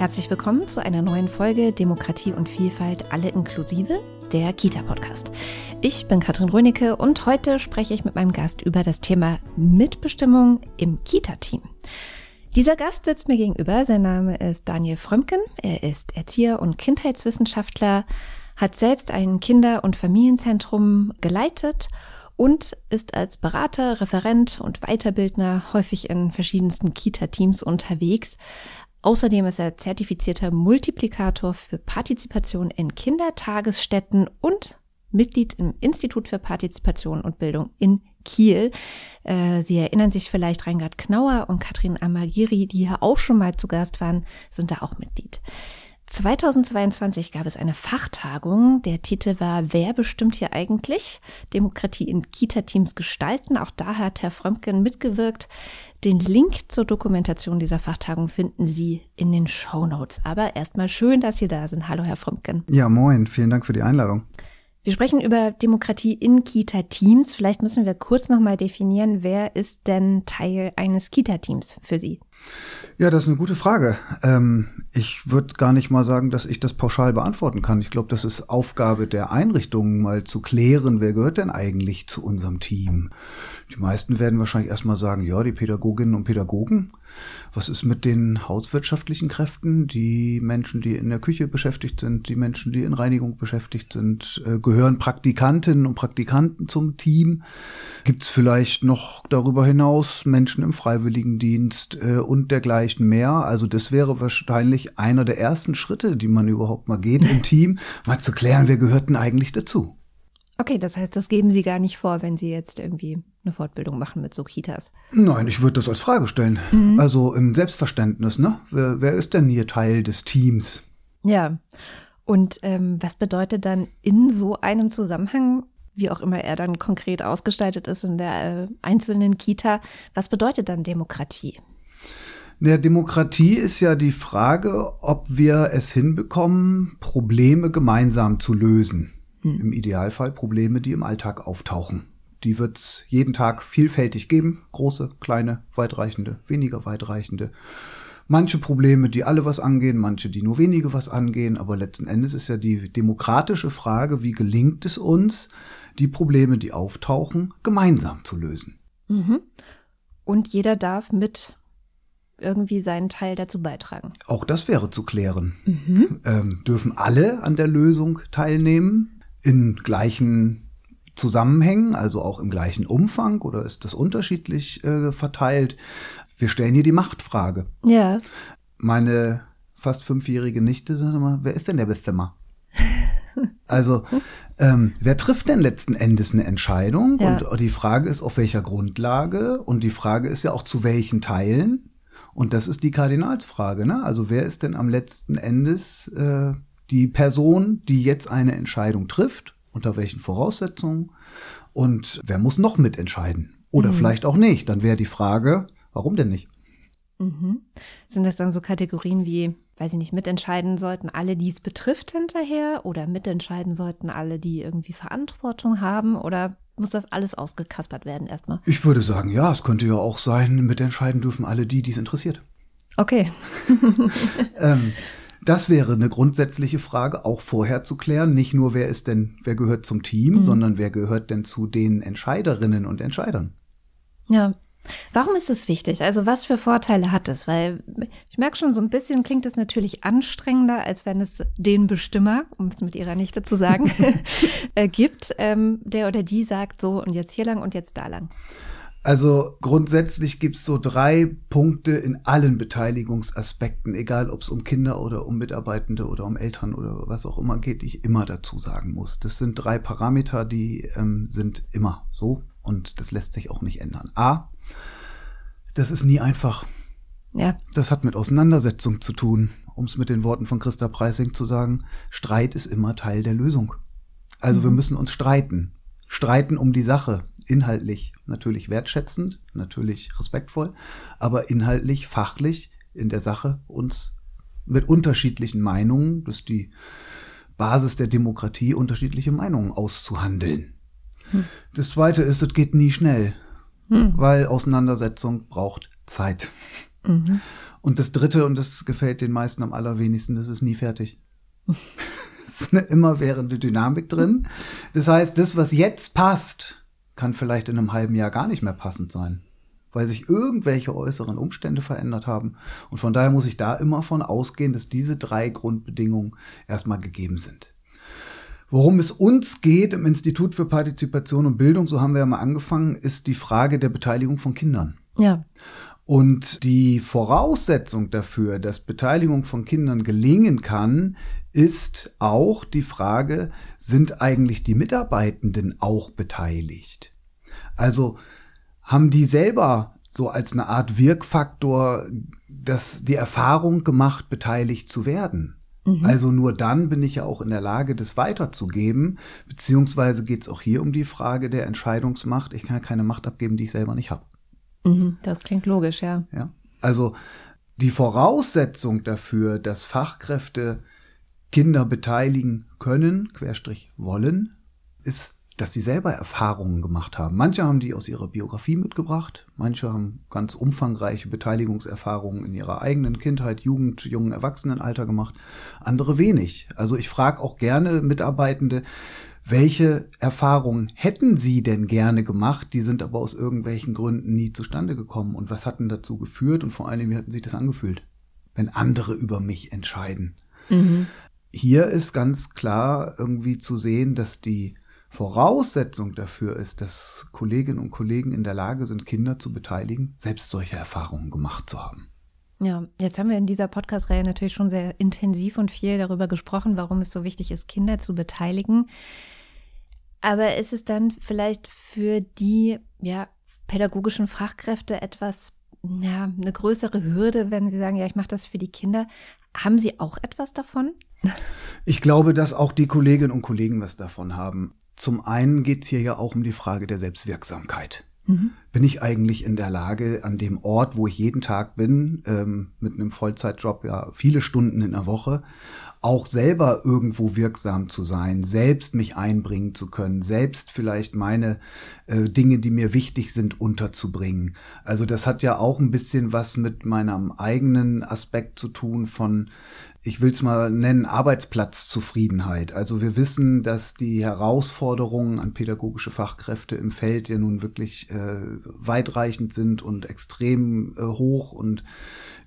Herzlich willkommen zu einer neuen Folge Demokratie und Vielfalt alle inklusive, der Kita-Podcast. Ich bin Katrin Rönecke und heute spreche ich mit meinem Gast über das Thema Mitbestimmung im Kita-Team. Dieser Gast sitzt mir gegenüber. Sein Name ist Daniel Frömken. Er ist Erzieher und Kindheitswissenschaftler, hat selbst ein Kinder- und Familienzentrum geleitet und ist als Berater, Referent und Weiterbildner häufig in verschiedensten Kita-Teams unterwegs. Außerdem ist er zertifizierter Multiplikator für Partizipation in Kindertagesstätten und Mitglied im Institut für Partizipation und Bildung in Kiel. Äh, Sie erinnern sich vielleicht, Reingard Knauer und Katrin Amagiri, die hier auch schon mal zu Gast waren, sind da auch Mitglied. 2022 gab es eine Fachtagung. Der Titel war Wer bestimmt hier eigentlich? Demokratie in Kita-Teams gestalten. Auch da hat Herr Frömken mitgewirkt. Den Link zur Dokumentation dieser Fachtagung finden Sie in den Show Notes. Aber erstmal schön, dass Sie da sind. Hallo, Herr Frömken. Ja, moin. Vielen Dank für die Einladung. Wir sprechen über Demokratie in Kita-Teams. Vielleicht müssen wir kurz nochmal definieren, wer ist denn Teil eines Kita-Teams für Sie? Ja, das ist eine gute Frage. Ähm, ich würde gar nicht mal sagen, dass ich das pauschal beantworten kann. Ich glaube, das ist Aufgabe der Einrichtungen, mal zu klären, wer gehört denn eigentlich zu unserem Team. Die meisten werden wahrscheinlich erstmal sagen, ja, die Pädagoginnen und Pädagogen. Was ist mit den hauswirtschaftlichen Kräften, die Menschen, die in der Küche beschäftigt sind, die Menschen, die in Reinigung beschäftigt sind? Äh, gehören Praktikantinnen und Praktikanten zum Team? Gibt es vielleicht noch darüber hinaus Menschen im Freiwilligendienst äh, und dergleichen mehr? Also das wäre wahrscheinlich einer der ersten Schritte, die man überhaupt mal geht im Team, mal zu klären, wer gehört denn eigentlich dazu? Okay, das heißt, das geben Sie gar nicht vor, wenn Sie jetzt irgendwie eine Fortbildung machen mit so Kitas. Nein, ich würde das als Frage stellen. Mhm. Also im Selbstverständnis, ne? Wer, wer, ist denn hier Teil des Teams? Ja. Und ähm, was bedeutet dann in so einem Zusammenhang, wie auch immer er dann konkret ausgestaltet ist in der äh, einzelnen Kita, was bedeutet dann Demokratie? Der Demokratie ist ja die Frage, ob wir es hinbekommen, Probleme gemeinsam zu lösen. Hm. Im Idealfall Probleme, die im Alltag auftauchen. Die wird es jeden Tag vielfältig geben. Große, kleine, weitreichende, weniger weitreichende. Manche Probleme, die alle was angehen, manche, die nur wenige was angehen. Aber letzten Endes ist ja die demokratische Frage, wie gelingt es uns, die Probleme, die auftauchen, gemeinsam zu lösen. Mhm. Und jeder darf mit irgendwie seinen Teil dazu beitragen. Auch das wäre zu klären. Mhm. Ähm, dürfen alle an der Lösung teilnehmen? In gleichen Zusammenhängen, also auch im gleichen Umfang oder ist das unterschiedlich äh, verteilt? Wir stellen hier die Machtfrage. Ja. Meine fast fünfjährige Nichte sagt immer, wer ist denn der Bestimmer? Also, ähm, wer trifft denn letzten Endes eine Entscheidung? Ja. Und die Frage ist, auf welcher Grundlage? Und die Frage ist ja auch, zu welchen Teilen? Und das ist die Kardinalsfrage, ne? Also, wer ist denn am letzten Endes äh, die Person, die jetzt eine Entscheidung trifft, unter welchen Voraussetzungen und wer muss noch mitentscheiden oder mhm. vielleicht auch nicht. Dann wäre die Frage, warum denn nicht? Mhm. Sind das dann so Kategorien wie, weiß ich nicht, mitentscheiden sollten alle, die es betrifft hinterher oder mitentscheiden sollten alle, die irgendwie Verantwortung haben oder muss das alles ausgekaspert werden erstmal? Ich würde sagen, ja, es könnte ja auch sein, mitentscheiden dürfen alle die, die es interessiert. Okay. ähm, das wäre eine grundsätzliche Frage, auch vorher zu klären. Nicht nur, wer ist denn, wer gehört zum Team, mhm. sondern wer gehört denn zu den Entscheiderinnen und Entscheidern? Ja. Warum ist es wichtig? Also was für Vorteile hat es? Weil ich merke schon, so ein bisschen klingt es natürlich anstrengender, als wenn es den Bestimmer, um es mit ihrer Nichte zu sagen, äh, gibt, ähm, der oder die sagt so und jetzt hier lang und jetzt da lang. Also grundsätzlich gibt's so drei Punkte in allen Beteiligungsaspekten, egal ob es um Kinder oder um Mitarbeitende oder um Eltern oder was auch immer geht, die ich immer dazu sagen muss. Das sind drei Parameter, die ähm, sind immer so und das lässt sich auch nicht ändern. A, das ist nie einfach. Ja. Das hat mit Auseinandersetzung zu tun, um es mit den Worten von Christa Preising zu sagen. Streit ist immer Teil der Lösung. Also mhm. wir müssen uns streiten. Streiten um die Sache inhaltlich natürlich wertschätzend, natürlich respektvoll, aber inhaltlich, fachlich in der Sache uns mit unterschiedlichen Meinungen, das ist die Basis der Demokratie, unterschiedliche Meinungen auszuhandeln. Hm. Das zweite ist, es geht nie schnell, hm. weil Auseinandersetzung braucht Zeit. Mhm. Und das Dritte, und das gefällt den meisten am allerwenigsten, das ist nie fertig. es ist eine immerwährende Dynamik drin. Das heißt, das, was jetzt passt, kann vielleicht in einem halben Jahr gar nicht mehr passend sein, weil sich irgendwelche äußeren Umstände verändert haben. Und von daher muss ich da immer von ausgehen, dass diese drei Grundbedingungen erstmal gegeben sind. Worum es uns geht im Institut für Partizipation und Bildung, so haben wir ja mal angefangen, ist die Frage der Beteiligung von Kindern. Ja. Und die Voraussetzung dafür, dass Beteiligung von Kindern gelingen kann, ist auch die Frage, sind eigentlich die Mitarbeitenden auch beteiligt? Also haben die selber so als eine Art Wirkfaktor das, die Erfahrung gemacht, beteiligt zu werden? Mhm. Also nur dann bin ich ja auch in der Lage, das weiterzugeben. Beziehungsweise geht es auch hier um die Frage der Entscheidungsmacht. Ich kann ja keine Macht abgeben, die ich selber nicht habe. Mhm, das klingt logisch, ja. Ja. Also die Voraussetzung dafür, dass Fachkräfte Kinder beteiligen können, Querstrich wollen, ist dass sie selber Erfahrungen gemacht haben. Manche haben die aus ihrer Biografie mitgebracht, manche haben ganz umfangreiche Beteiligungserfahrungen in ihrer eigenen Kindheit, Jugend, jungen Erwachsenenalter gemacht, andere wenig. Also ich frage auch gerne Mitarbeitende, welche Erfahrungen hätten Sie denn gerne gemacht, die sind aber aus irgendwelchen Gründen nie zustande gekommen und was hatten dazu geführt und vor allem, wie hatten sich das angefühlt, wenn andere über mich entscheiden? Mhm. Hier ist ganz klar irgendwie zu sehen, dass die Voraussetzung dafür ist, dass Kolleginnen und Kollegen in der Lage sind, Kinder zu beteiligen, selbst solche Erfahrungen gemacht zu haben. Ja, jetzt haben wir in dieser Podcast-Reihe natürlich schon sehr intensiv und viel darüber gesprochen, warum es so wichtig ist, Kinder zu beteiligen. Aber ist es dann vielleicht für die ja, pädagogischen Fachkräfte etwas, ja, eine größere Hürde, wenn sie sagen, ja, ich mache das für die Kinder? Haben sie auch etwas davon? Ich glaube, dass auch die Kolleginnen und Kollegen was davon haben. Zum einen geht es hier ja auch um die Frage der Selbstwirksamkeit. Mhm. Bin ich eigentlich in der Lage, an dem Ort, wo ich jeden Tag bin, ähm, mit einem Vollzeitjob, ja, viele Stunden in der Woche, auch selber irgendwo wirksam zu sein, selbst mich einbringen zu können, selbst vielleicht meine äh, Dinge, die mir wichtig sind, unterzubringen. Also das hat ja auch ein bisschen was mit meinem eigenen Aspekt zu tun von ich will es mal nennen, Arbeitsplatzzufriedenheit. Also wir wissen, dass die Herausforderungen an pädagogische Fachkräfte im Feld ja nun wirklich äh, weitreichend sind und extrem äh, hoch und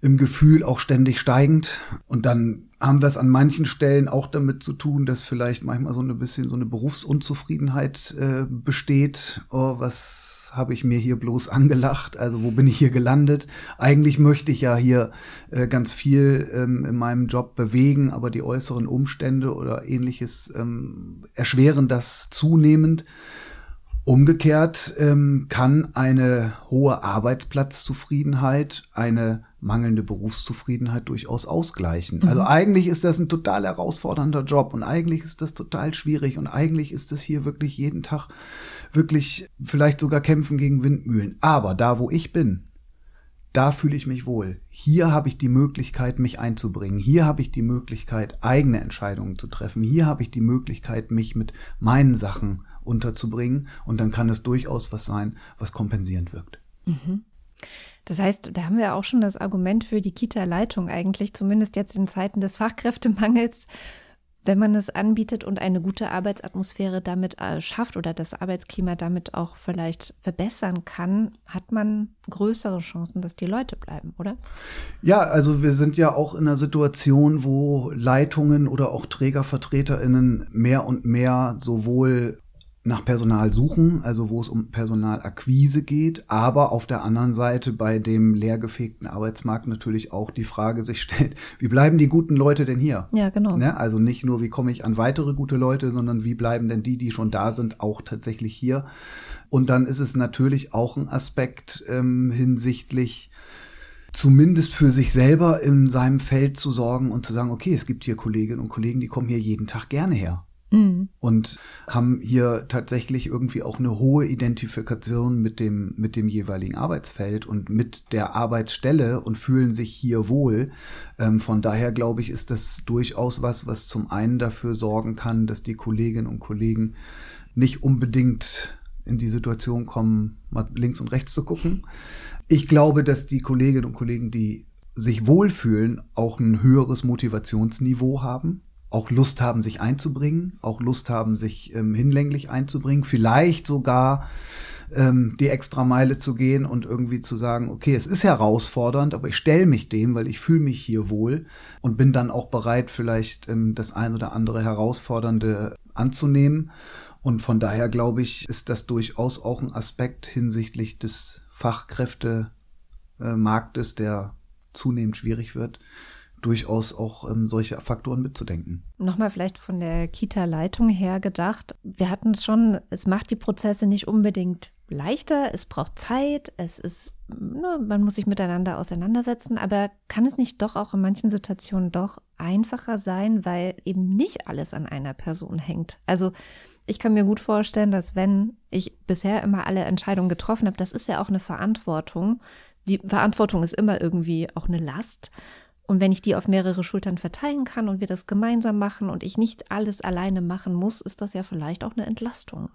im Gefühl auch ständig steigend. Und dann haben wir es an manchen Stellen auch damit zu tun, dass vielleicht manchmal so ein bisschen so eine Berufsunzufriedenheit äh, besteht. Oh, was habe ich mir hier bloß angelacht? Also wo bin ich hier gelandet? Eigentlich möchte ich ja hier äh, ganz viel ähm, in meinem Job bewegen, aber die äußeren Umstände oder ähnliches ähm, erschweren das zunehmend. Umgekehrt ähm, kann eine hohe Arbeitsplatzzufriedenheit eine mangelnde Berufszufriedenheit durchaus ausgleichen. Mhm. Also eigentlich ist das ein total herausfordernder Job und eigentlich ist das total schwierig und eigentlich ist das hier wirklich jeden Tag wirklich vielleicht sogar kämpfen gegen Windmühlen. Aber da, wo ich bin, da fühle ich mich wohl. Hier habe ich die Möglichkeit, mich einzubringen. Hier habe ich die Möglichkeit, eigene Entscheidungen zu treffen. Hier habe ich die Möglichkeit, mich mit meinen Sachen unterzubringen. Und dann kann es durchaus was sein, was kompensierend wirkt. Mhm. Das heißt, da haben wir auch schon das Argument für die Kita-Leitung eigentlich, zumindest jetzt in Zeiten des Fachkräftemangels, wenn man es anbietet und eine gute Arbeitsatmosphäre damit äh, schafft oder das Arbeitsklima damit auch vielleicht verbessern kann, hat man größere Chancen, dass die Leute bleiben, oder? Ja, also wir sind ja auch in einer Situation, wo Leitungen oder auch Trägervertreterinnen mehr und mehr sowohl nach Personal suchen, also wo es um Personalakquise geht, aber auf der anderen Seite bei dem leergefegten Arbeitsmarkt natürlich auch die Frage sich stellt, wie bleiben die guten Leute denn hier? Ja, genau. Ne? Also nicht nur, wie komme ich an weitere gute Leute, sondern wie bleiben denn die, die schon da sind, auch tatsächlich hier? Und dann ist es natürlich auch ein Aspekt ähm, hinsichtlich zumindest für sich selber in seinem Feld zu sorgen und zu sagen, okay, es gibt hier Kolleginnen und Kollegen, die kommen hier jeden Tag gerne her. Mhm. Und haben hier tatsächlich irgendwie auch eine hohe Identifikation mit dem, mit dem jeweiligen Arbeitsfeld und mit der Arbeitsstelle und fühlen sich hier wohl. Ähm, von daher glaube ich, ist das durchaus was, was zum einen dafür sorgen kann, dass die Kolleginnen und Kollegen nicht unbedingt in die Situation kommen, mal links und rechts zu gucken, Ich glaube, dass die Kolleginnen und Kollegen, die sich wohlfühlen, auch ein höheres Motivationsniveau haben, auch Lust haben, sich einzubringen, auch Lust haben, sich ähm, hinlänglich einzubringen, vielleicht sogar ähm, die extra Meile zu gehen und irgendwie zu sagen, okay, es ist herausfordernd, aber ich stelle mich dem, weil ich fühle mich hier wohl und bin dann auch bereit, vielleicht ähm, das ein oder andere Herausfordernde anzunehmen. Und von daher glaube ich, ist das durchaus auch ein Aspekt hinsichtlich des Fachkräftemarktes, der zunehmend schwierig wird, durchaus auch ähm, solche Faktoren mitzudenken. Nochmal vielleicht von der Kita-Leitung her gedacht. Wir hatten es schon, es macht die Prozesse nicht unbedingt leichter, es braucht Zeit, es ist, ne, man muss sich miteinander auseinandersetzen, aber kann es nicht doch auch in manchen Situationen doch einfacher sein, weil eben nicht alles an einer Person hängt? Also ich kann mir gut vorstellen, dass wenn ich bisher immer alle Entscheidungen getroffen habe, das ist ja auch eine Verantwortung. Die Verantwortung ist immer irgendwie auch eine Last. Und wenn ich die auf mehrere Schultern verteilen kann und wir das gemeinsam machen und ich nicht alles alleine machen muss, ist das ja vielleicht auch eine Entlastung.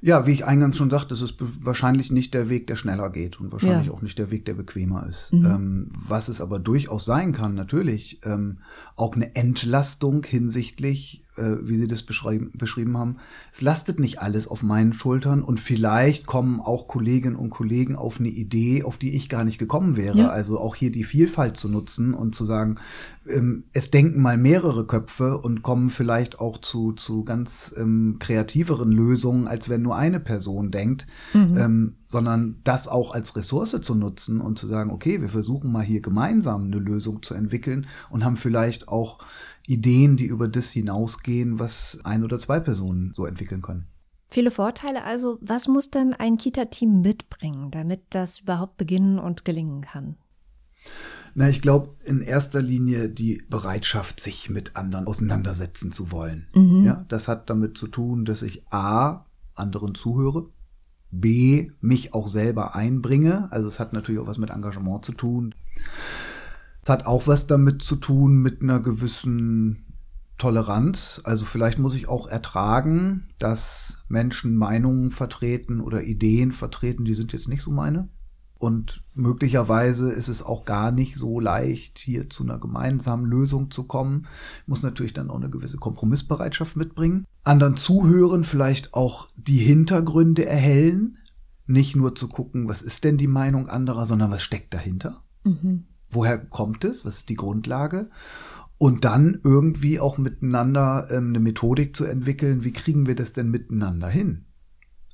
Ja, wie ich eingangs schon sagte, es ist wahrscheinlich nicht der Weg, der schneller geht und wahrscheinlich ja. auch nicht der Weg, der bequemer ist. Mhm. Ähm, was es aber durchaus sein kann, natürlich, ähm, auch eine Entlastung hinsichtlich äh, wie Sie das beschrieben haben, es lastet nicht alles auf meinen Schultern und vielleicht kommen auch Kolleginnen und Kollegen auf eine Idee, auf die ich gar nicht gekommen wäre. Ja. Also auch hier die Vielfalt zu nutzen und zu sagen, ähm, es denken mal mehrere Köpfe und kommen vielleicht auch zu, zu ganz ähm, kreativeren Lösungen, als wenn nur eine Person denkt, mhm. ähm, sondern das auch als Ressource zu nutzen und zu sagen, okay, wir versuchen mal hier gemeinsam eine Lösung zu entwickeln und haben vielleicht auch Ideen, die über das hinausgehen, was ein oder zwei Personen so entwickeln können. Viele Vorteile also. Was muss denn ein Kita-Team mitbringen, damit das überhaupt beginnen und gelingen kann? Na, ich glaube in erster Linie die Bereitschaft, sich mit anderen auseinandersetzen zu wollen. Mhm. Ja, das hat damit zu tun, dass ich A, anderen zuhöre, B, mich auch selber einbringe. Also es hat natürlich auch was mit Engagement zu tun. Es hat auch was damit zu tun mit einer gewissen Toleranz. Also vielleicht muss ich auch ertragen, dass Menschen Meinungen vertreten oder Ideen vertreten, die sind jetzt nicht so meine. Und möglicherweise ist es auch gar nicht so leicht, hier zu einer gemeinsamen Lösung zu kommen. Ich muss natürlich dann auch eine gewisse Kompromissbereitschaft mitbringen. Anderen zuhören, vielleicht auch die Hintergründe erhellen. Nicht nur zu gucken, was ist denn die Meinung anderer, sondern was steckt dahinter. Mhm woher kommt es, was ist die Grundlage und dann irgendwie auch miteinander ähm, eine Methodik zu entwickeln, wie kriegen wir das denn miteinander hin?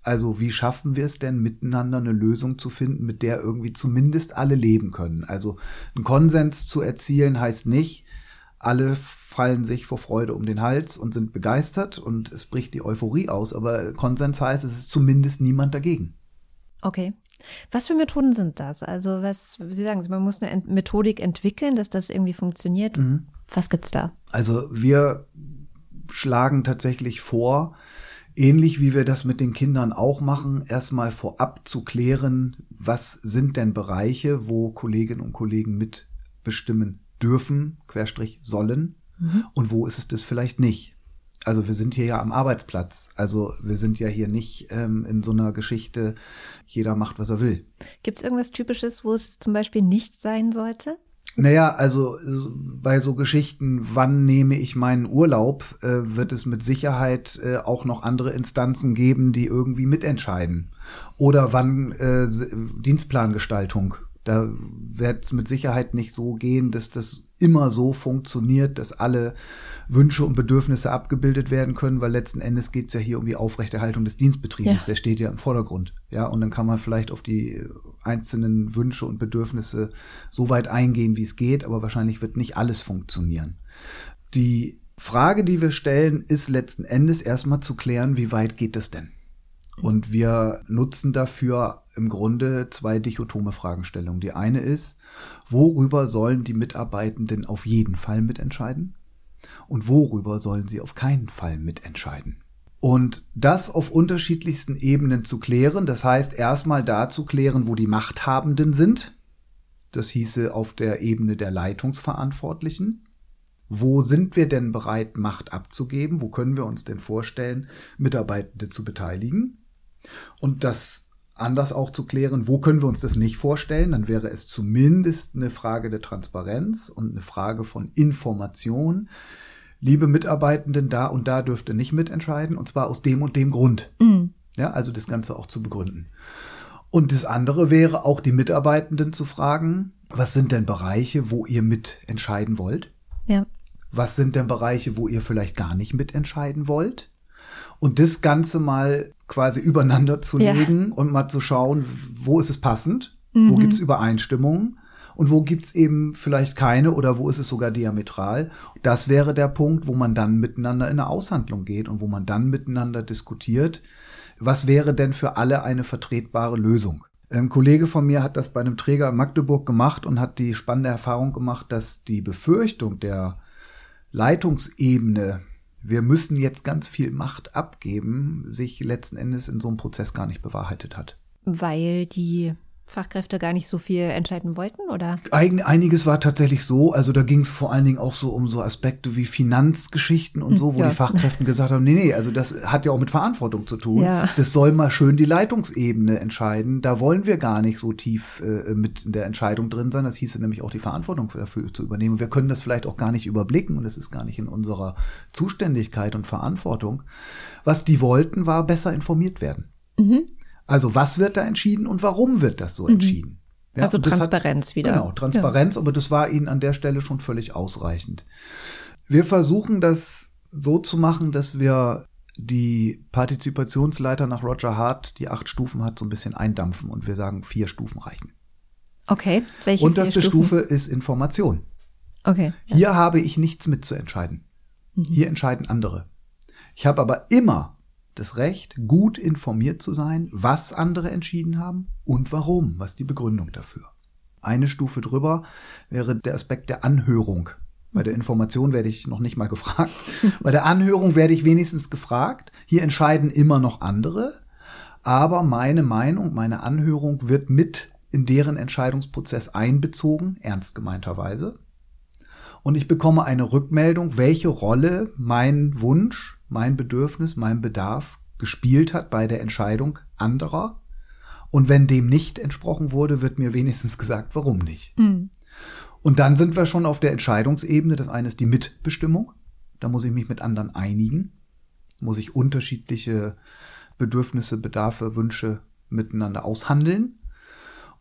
Also wie schaffen wir es denn miteinander eine Lösung zu finden, mit der irgendwie zumindest alle leben können? Also einen Konsens zu erzielen heißt nicht, alle fallen sich vor Freude um den Hals und sind begeistert und es bricht die Euphorie aus, aber Konsens heißt, es ist zumindest niemand dagegen. Okay. Was für Methoden sind das? Also, was, Sie sagen, man muss eine Methodik entwickeln, dass das irgendwie funktioniert. Mhm. Was gibt's da? Also, wir schlagen tatsächlich vor, ähnlich wie wir das mit den Kindern auch machen, erstmal vorab zu klären, was sind denn Bereiche, wo Kolleginnen und Kollegen mitbestimmen dürfen, Querstrich sollen, mhm. und wo ist es das vielleicht nicht also wir sind hier ja am Arbeitsplatz. Also wir sind ja hier nicht ähm, in so einer Geschichte, jeder macht, was er will. Gibt es irgendwas Typisches, wo es zum Beispiel nicht sein sollte? Naja, also bei so Geschichten, wann nehme ich meinen Urlaub, äh, wird es mit Sicherheit äh, auch noch andere Instanzen geben, die irgendwie mitentscheiden. Oder wann äh, Dienstplangestaltung da wird es mit Sicherheit nicht so gehen, dass das immer so funktioniert, dass alle Wünsche und Bedürfnisse abgebildet werden können, weil letzten Endes geht es ja hier um die Aufrechterhaltung des Dienstbetriebes, ja. der steht ja im Vordergrund. Ja, und dann kann man vielleicht auf die einzelnen Wünsche und Bedürfnisse so weit eingehen, wie es geht, aber wahrscheinlich wird nicht alles funktionieren. Die Frage, die wir stellen, ist letzten Endes erstmal zu klären, wie weit geht es denn? Und wir nutzen dafür im Grunde zwei dichotome Fragestellungen. Die eine ist, worüber sollen die Mitarbeitenden auf jeden Fall mitentscheiden? Und worüber sollen sie auf keinen Fall mitentscheiden? Und das auf unterschiedlichsten Ebenen zu klären, das heißt erstmal da zu klären, wo die Machthabenden sind. Das hieße auf der Ebene der Leitungsverantwortlichen. Wo sind wir denn bereit, Macht abzugeben? Wo können wir uns denn vorstellen, Mitarbeitende zu beteiligen? Und das anders auch zu klären, wo können wir uns das nicht vorstellen, dann wäre es zumindest eine Frage der Transparenz und eine Frage von Information. Liebe Mitarbeitenden, da und da dürft ihr nicht mitentscheiden, und zwar aus dem und dem Grund. Mhm. Ja, also das Ganze auch zu begründen. Und das andere wäre auch die Mitarbeitenden zu fragen, was sind denn Bereiche, wo ihr mitentscheiden wollt? Ja. Was sind denn Bereiche, wo ihr vielleicht gar nicht mitentscheiden wollt? Und das Ganze mal quasi übereinander zu legen ja. und mal zu schauen, wo ist es passend, mhm. wo gibt es Übereinstimmungen und wo gibt es eben vielleicht keine oder wo ist es sogar diametral. Das wäre der Punkt, wo man dann miteinander in eine Aushandlung geht und wo man dann miteinander diskutiert, was wäre denn für alle eine vertretbare Lösung. Ein Kollege von mir hat das bei einem Träger in Magdeburg gemacht und hat die spannende Erfahrung gemacht, dass die Befürchtung der Leitungsebene wir müssen jetzt ganz viel Macht abgeben, sich letzten Endes in so einem Prozess gar nicht bewahrheitet hat. Weil die Fachkräfte gar nicht so viel entscheiden wollten, oder? Einiges war tatsächlich so. Also da ging es vor allen Dingen auch so um so Aspekte wie Finanzgeschichten und hm, so, wo ja. die Fachkräfte gesagt haben, nee, nee, also das hat ja auch mit Verantwortung zu tun. Ja. Das soll mal schön die Leitungsebene entscheiden. Da wollen wir gar nicht so tief äh, mit in der Entscheidung drin sein. Das hieße nämlich auch die Verantwortung dafür zu übernehmen. Wir können das vielleicht auch gar nicht überblicken und es ist gar nicht in unserer Zuständigkeit und Verantwortung. Was die wollten, war besser informiert werden. Mhm. Also was wird da entschieden und warum wird das so mhm. entschieden? Ja, also Transparenz hat, wieder. Genau, Transparenz, ja. aber das war ihnen an der Stelle schon völlig ausreichend. Wir versuchen das so zu machen, dass wir die Partizipationsleiter nach Roger Hart, die acht Stufen hat, so ein bisschen eindampfen und wir sagen, vier Stufen reichen. Okay. Welche Unterste Stufe ist Information. Okay. Ja. Hier habe ich nichts mitzuentscheiden. Mhm. Hier entscheiden andere. Ich habe aber immer das Recht, gut informiert zu sein, was andere entschieden haben und warum, was die Begründung dafür. Eine Stufe drüber wäre der Aspekt der Anhörung. Bei der Information werde ich noch nicht mal gefragt. Bei der Anhörung werde ich wenigstens gefragt. Hier entscheiden immer noch andere. Aber meine Meinung, meine Anhörung wird mit in deren Entscheidungsprozess einbezogen, ernst gemeinterweise. Und ich bekomme eine Rückmeldung, welche Rolle mein Wunsch mein Bedürfnis, mein Bedarf gespielt hat bei der Entscheidung anderer. Und wenn dem nicht entsprochen wurde, wird mir wenigstens gesagt, warum nicht. Mhm. Und dann sind wir schon auf der Entscheidungsebene. Das eine ist die Mitbestimmung. Da muss ich mich mit anderen einigen. Muss ich unterschiedliche Bedürfnisse, Bedarfe, Wünsche miteinander aushandeln.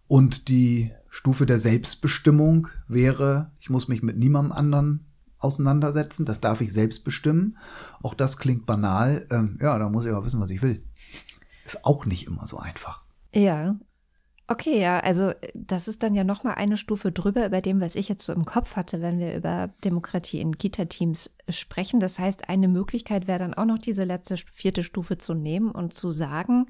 Und die Stufe der Selbstbestimmung wäre, ich muss mich mit niemandem anderen auseinandersetzen. Das darf ich selbst bestimmen. Auch das klingt banal. Ähm, ja, da muss ich aber wissen, was ich will. Ist auch nicht immer so einfach. Ja. Okay, ja, also das ist dann ja noch mal eine Stufe drüber über dem, was ich jetzt so im Kopf hatte, wenn wir über Demokratie in Kita-Teams sprechen. Das heißt, eine Möglichkeit wäre dann auch noch diese letzte vierte Stufe zu nehmen und zu sagen,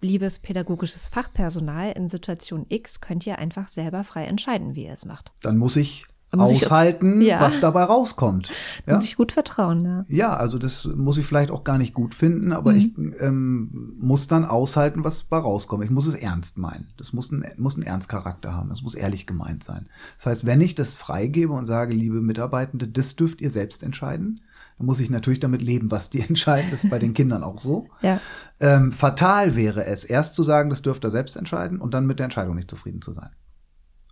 liebes pädagogisches Fachpersonal, in Situation X könnt ihr einfach selber frei entscheiden, wie ihr es macht. Dann muss ich aushalten, ja. was dabei rauskommt. Ja? Muss ich gut vertrauen, ja. Ja, also das muss ich vielleicht auch gar nicht gut finden, aber mhm. ich ähm, muss dann aushalten, was dabei rauskommt. Ich muss es ernst meinen. Das muss, ein, muss einen Ernstcharakter haben. Das muss ehrlich gemeint sein. Das heißt, wenn ich das freigebe und sage, liebe Mitarbeitende, das dürft ihr selbst entscheiden, dann muss ich natürlich damit leben, was die entscheiden. Das ist bei den Kindern auch so. Ja. Ähm, fatal wäre es, erst zu sagen, das dürft ihr selbst entscheiden und dann mit der Entscheidung nicht zufrieden zu sein.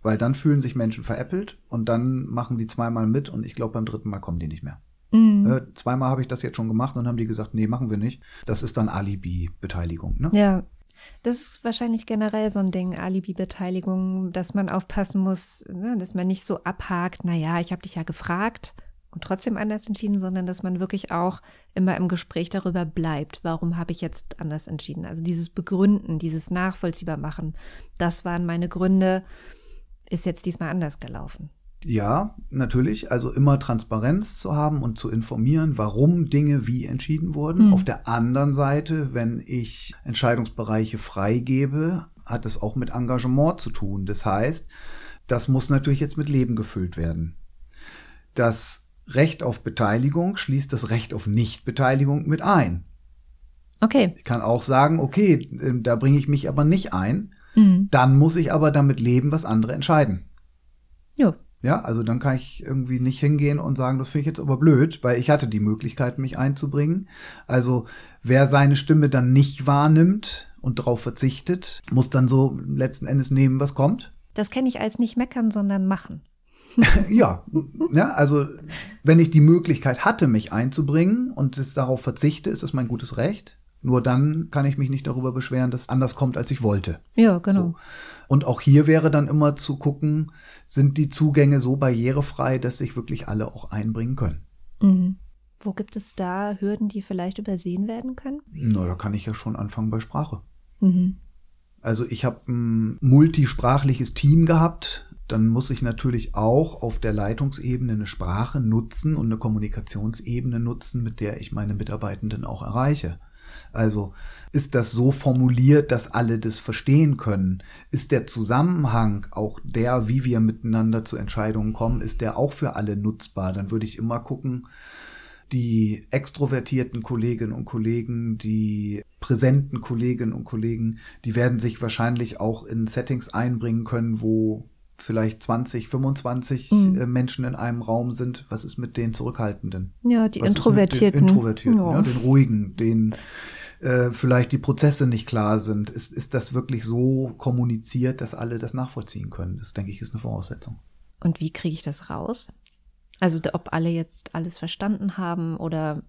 Weil dann fühlen sich Menschen veräppelt und dann machen die zweimal mit und ich glaube, beim dritten Mal kommen die nicht mehr. Mhm. Äh, zweimal habe ich das jetzt schon gemacht und haben die gesagt, nee, machen wir nicht. Das ist dann Alibi-Beteiligung. Ne? Ja. Das ist wahrscheinlich generell so ein Ding, Alibi-Beteiligung, dass man aufpassen muss, ne, dass man nicht so abhakt, naja, ich habe dich ja gefragt und trotzdem anders entschieden, sondern dass man wirklich auch immer im Gespräch darüber bleibt, warum habe ich jetzt anders entschieden. Also dieses Begründen, dieses Nachvollziehbar machen, das waren meine Gründe ist jetzt diesmal anders gelaufen. Ja, natürlich. Also immer Transparenz zu haben und zu informieren, warum Dinge wie entschieden wurden. Mhm. Auf der anderen Seite, wenn ich Entscheidungsbereiche freigebe, hat es auch mit Engagement zu tun. Das heißt, das muss natürlich jetzt mit Leben gefüllt werden. Das Recht auf Beteiligung schließt das Recht auf Nichtbeteiligung mit ein. Okay. Ich kann auch sagen, okay, da bringe ich mich aber nicht ein Mhm. Dann muss ich aber damit leben, was andere entscheiden. Ja. Ja, also dann kann ich irgendwie nicht hingehen und sagen, das finde ich jetzt aber blöd, weil ich hatte die Möglichkeit, mich einzubringen. Also wer seine Stimme dann nicht wahrnimmt und darauf verzichtet, muss dann so letzten Endes nehmen, was kommt. Das kenne ich als nicht meckern, sondern machen. ja, ja, also wenn ich die Möglichkeit hatte, mich einzubringen und es darauf verzichte, ist das mein gutes Recht. Nur dann kann ich mich nicht darüber beschweren, dass es anders kommt, als ich wollte. Ja, genau. So. Und auch hier wäre dann immer zu gucken, sind die Zugänge so barrierefrei, dass sich wirklich alle auch einbringen können. Mhm. Wo gibt es da Hürden, die vielleicht übersehen werden können? Na, da kann ich ja schon anfangen bei Sprache. Mhm. Also ich habe ein multisprachliches Team gehabt. Dann muss ich natürlich auch auf der Leitungsebene eine Sprache nutzen und eine Kommunikationsebene nutzen, mit der ich meine Mitarbeitenden auch erreiche. Also ist das so formuliert, dass alle das verstehen können? Ist der Zusammenhang auch der, wie wir miteinander zu Entscheidungen kommen, ist der auch für alle nutzbar? Dann würde ich immer gucken, die extrovertierten Kolleginnen und Kollegen, die präsenten Kolleginnen und Kollegen, die werden sich wahrscheinlich auch in Settings einbringen können, wo vielleicht 20, 25 mhm. Äh, Menschen in einem Raum sind. Was ist mit den Zurückhaltenden? Ja, die Was Introvertierten. Introvertierten, ja. ja. den Ruhigen, den äh, vielleicht die Prozesse nicht klar sind. Ist, ist das wirklich so kommuniziert, dass alle das nachvollziehen können? Das, denke ich, ist eine Voraussetzung. Und wie kriege ich das raus? Also ob alle jetzt alles verstanden haben oder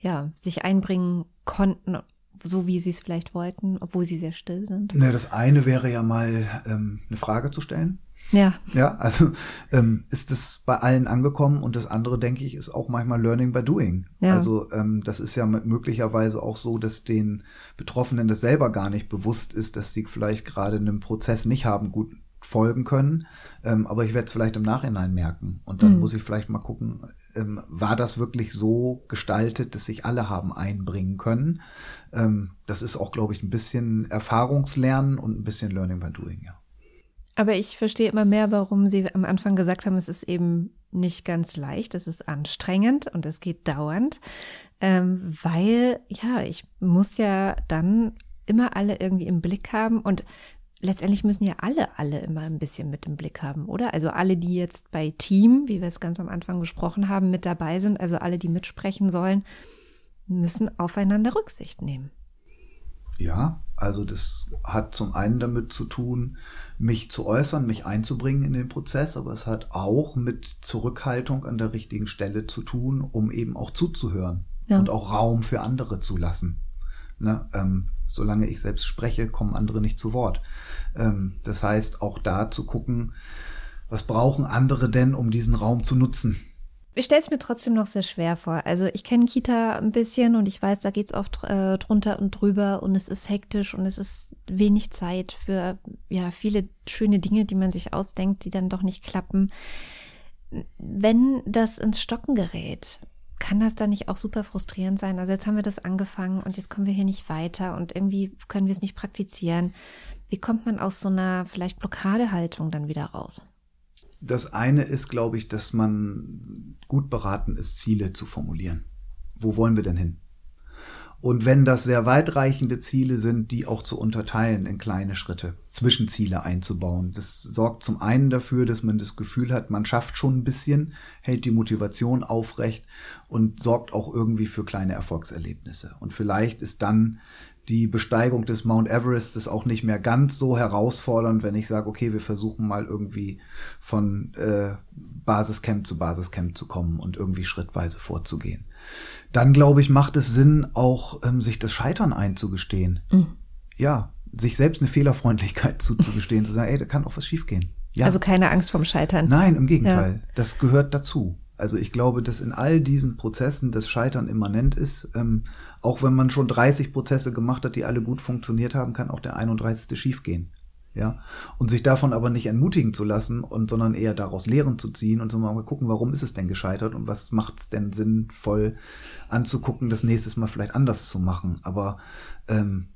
ja, sich einbringen konnten, so wie sie es vielleicht wollten, obwohl sie sehr still sind. Na, das eine wäre ja mal ähm, eine Frage zu stellen. Ja. Ja, also ähm, ist es bei allen angekommen und das andere, denke ich, ist auch manchmal Learning by Doing. Ja. Also ähm, das ist ja möglicherweise auch so, dass den Betroffenen das selber gar nicht bewusst ist, dass sie vielleicht gerade einen Prozess nicht haben gut folgen können. Ähm, aber ich werde es vielleicht im Nachhinein merken. Und dann mhm. muss ich vielleicht mal gucken, ähm, war das wirklich so gestaltet, dass sich alle haben einbringen können. Ähm, das ist auch, glaube ich, ein bisschen Erfahrungslernen und ein bisschen Learning by Doing, ja. Aber ich verstehe immer mehr, warum Sie am Anfang gesagt haben, es ist eben nicht ganz leicht, es ist anstrengend und es geht dauernd, ähm, weil ja, ich muss ja dann immer alle irgendwie im Blick haben und letztendlich müssen ja alle, alle immer ein bisschen mit im Blick haben, oder? Also alle, die jetzt bei Team, wie wir es ganz am Anfang besprochen haben, mit dabei sind, also alle, die mitsprechen sollen, müssen aufeinander Rücksicht nehmen. Ja, also das hat zum einen damit zu tun, mich zu äußern, mich einzubringen in den Prozess, aber es hat auch mit Zurückhaltung an der richtigen Stelle zu tun, um eben auch zuzuhören ja. und auch Raum für andere zu lassen. Ne? Ähm, solange ich selbst spreche, kommen andere nicht zu Wort. Ähm, das heißt, auch da zu gucken, was brauchen andere denn, um diesen Raum zu nutzen? Ich stelle es mir trotzdem noch sehr schwer vor. Also ich kenne Kita ein bisschen und ich weiß, da geht es oft äh, drunter und drüber und es ist hektisch und es ist wenig Zeit für ja viele schöne Dinge, die man sich ausdenkt, die dann doch nicht klappen. Wenn das ins Stocken gerät, kann das dann nicht auch super frustrierend sein? Also jetzt haben wir das angefangen und jetzt kommen wir hier nicht weiter und irgendwie können wir es nicht praktizieren. Wie kommt man aus so einer vielleicht Blockadehaltung dann wieder raus? Das eine ist, glaube ich, dass man gut beraten ist, Ziele zu formulieren. Wo wollen wir denn hin? Und wenn das sehr weitreichende Ziele sind, die auch zu unterteilen in kleine Schritte, Zwischenziele einzubauen. Das sorgt zum einen dafür, dass man das Gefühl hat, man schafft schon ein bisschen, hält die Motivation aufrecht und sorgt auch irgendwie für kleine Erfolgserlebnisse. Und vielleicht ist dann die Besteigung des Mount Everest ist auch nicht mehr ganz so herausfordernd, wenn ich sage, okay, wir versuchen mal irgendwie von äh, Basiscamp zu Basiscamp zu kommen und irgendwie schrittweise vorzugehen. Dann glaube ich, macht es Sinn, auch ähm, sich das Scheitern einzugestehen. Mhm. Ja, sich selbst eine Fehlerfreundlichkeit zuzugestehen, zu sagen, ey, da kann auch was schiefgehen. Ja. Also keine Angst vom Scheitern. Nein, im Gegenteil. Ja. Das gehört dazu. Also ich glaube, dass in all diesen Prozessen das Scheitern immanent ist. Ähm, auch wenn man schon 30 Prozesse gemacht hat, die alle gut funktioniert haben, kann auch der 31. schiefgehen. Ja, und sich davon aber nicht entmutigen zu lassen und sondern eher daraus Lehren zu ziehen und so mal gucken, warum ist es denn gescheitert und was macht es denn sinnvoll anzugucken, das nächstes Mal vielleicht anders zu machen. Aber ähm,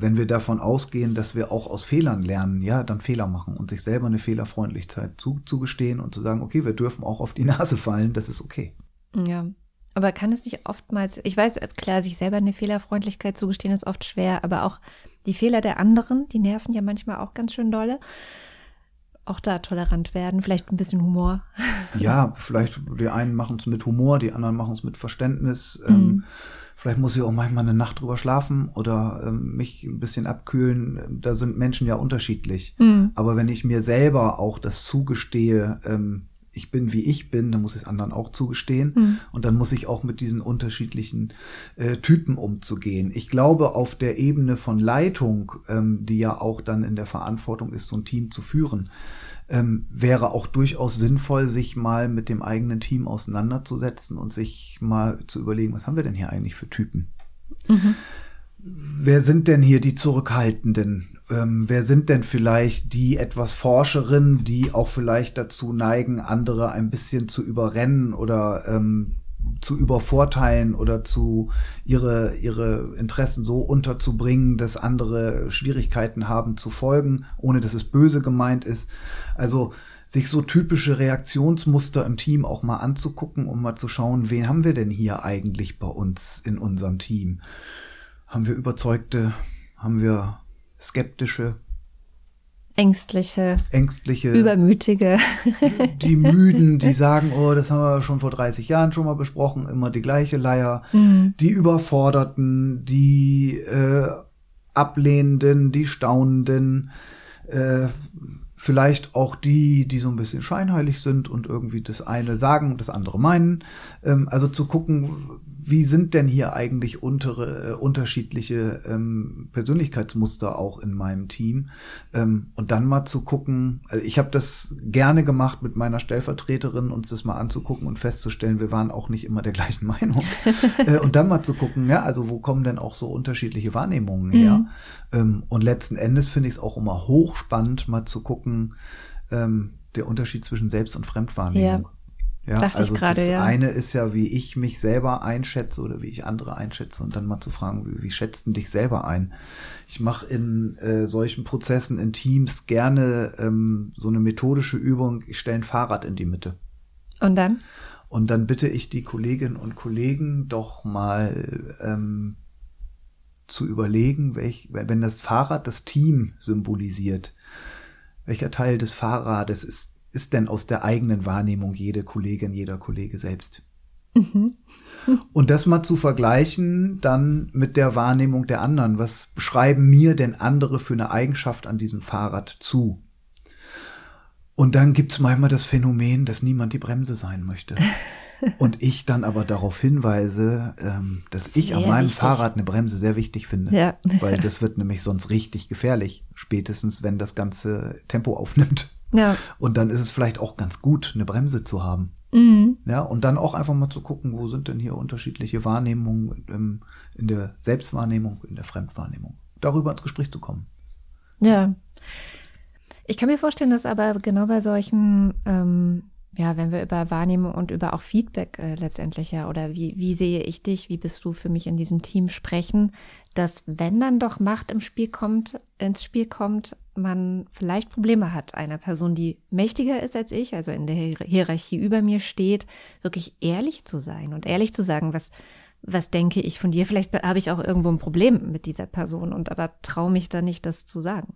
wenn wir davon ausgehen, dass wir auch aus Fehlern lernen, ja, dann Fehler machen und sich selber eine Fehlerfreundlichkeit zu, zugestehen und zu sagen, okay, wir dürfen auch auf die Nase fallen, das ist okay. Ja. Aber kann es nicht oftmals, ich weiß, klar, sich selber eine Fehlerfreundlichkeit zugestehen ist oft schwer, aber auch die Fehler der anderen, die nerven ja manchmal auch ganz schön dolle. Auch da tolerant werden, vielleicht ein bisschen Humor. Ja, vielleicht die einen machen es mit Humor, die anderen machen es mit Verständnis. Ähm, mhm. Vielleicht muss ich auch manchmal eine Nacht drüber schlafen oder ähm, mich ein bisschen abkühlen. Da sind Menschen ja unterschiedlich. Mhm. Aber wenn ich mir selber auch das zugestehe, ähm, ich bin wie ich bin, dann muss ich es anderen auch zugestehen. Mhm. Und dann muss ich auch mit diesen unterschiedlichen äh, Typen umzugehen. Ich glaube, auf der Ebene von Leitung, ähm, die ja auch dann in der Verantwortung ist, so ein Team zu führen, ähm, wäre auch durchaus sinnvoll, sich mal mit dem eigenen Team auseinanderzusetzen und sich mal zu überlegen, was haben wir denn hier eigentlich für Typen? Mhm. Wer sind denn hier die Zurückhaltenden? Ähm, wer sind denn vielleicht die etwas Forscherinnen, die auch vielleicht dazu neigen, andere ein bisschen zu überrennen oder ähm, zu übervorteilen oder zu ihre, ihre Interessen so unterzubringen, dass andere Schwierigkeiten haben zu folgen, ohne dass es böse gemeint ist. Also sich so typische Reaktionsmuster im Team auch mal anzugucken, um mal zu schauen, wen haben wir denn hier eigentlich bei uns in unserem Team? Haben wir Überzeugte? Haben wir Skeptische? Ängstliche, ängstliche, übermütige, die Müden, die sagen, oh, das haben wir schon vor 30 Jahren schon mal besprochen, immer die gleiche Leier, mhm. die Überforderten, die äh, Ablehnenden, die Staunenden, äh, vielleicht auch die, die so ein bisschen scheinheilig sind und irgendwie das eine sagen und das andere meinen. Ähm, also zu gucken, wie sind denn hier eigentlich untere, äh, unterschiedliche ähm, Persönlichkeitsmuster auch in meinem Team? Ähm, und dann mal zu gucken, also ich habe das gerne gemacht mit meiner Stellvertreterin, uns das mal anzugucken und festzustellen, wir waren auch nicht immer der gleichen Meinung. äh, und dann mal zu gucken, ja, also wo kommen denn auch so unterschiedliche Wahrnehmungen her? Mhm. Ähm, und letzten Endes finde ich es auch immer hochspannend, mal zu gucken, ähm, der Unterschied zwischen Selbst- und Fremdwahrnehmung. Ja. Ja, Dachte also ich grade, das ja. eine ist ja, wie ich mich selber einschätze oder wie ich andere einschätze und dann mal zu fragen, wie, wie schätzt du dich selber ein? Ich mache in äh, solchen Prozessen in Teams gerne ähm, so eine methodische Übung. Ich stelle ein Fahrrad in die Mitte. Und dann? Und dann bitte ich die Kolleginnen und Kollegen doch mal ähm, zu überlegen, welch, wenn das Fahrrad das Team symbolisiert, welcher Teil des Fahrrades ist ist denn aus der eigenen Wahrnehmung jede Kollegin, jeder Kollege selbst? Mhm. Und das mal zu vergleichen dann mit der Wahrnehmung der anderen. Was beschreiben mir denn andere für eine Eigenschaft an diesem Fahrrad zu? Und dann gibt es manchmal das Phänomen, dass niemand die Bremse sein möchte. Und ich dann aber darauf hinweise, ähm, dass ich an meinem wichtig. Fahrrad eine Bremse sehr wichtig finde. Ja. Weil das wird nämlich sonst richtig gefährlich, spätestens wenn das ganze Tempo aufnimmt. Ja. Und dann ist es vielleicht auch ganz gut, eine Bremse zu haben. Mhm. Ja, und dann auch einfach mal zu gucken, wo sind denn hier unterschiedliche Wahrnehmungen im, in der Selbstwahrnehmung, in der Fremdwahrnehmung. Darüber ins Gespräch zu kommen. Ja. Ich kann mir vorstellen, dass aber genau bei solchen ähm, ja, wenn wir über Wahrnehmung und über auch Feedback äh, letztendlich ja oder wie, wie sehe ich dich, wie bist du für mich in diesem Team sprechen, dass wenn dann doch Macht im Spiel kommt, ins Spiel kommt, man vielleicht Probleme hat, einer Person, die mächtiger ist als ich, also in der Hierarchie über mir steht, wirklich ehrlich zu sein und ehrlich zu sagen, was, was denke ich von dir? Vielleicht habe ich auch irgendwo ein Problem mit dieser Person und aber traue mich da nicht, das zu sagen.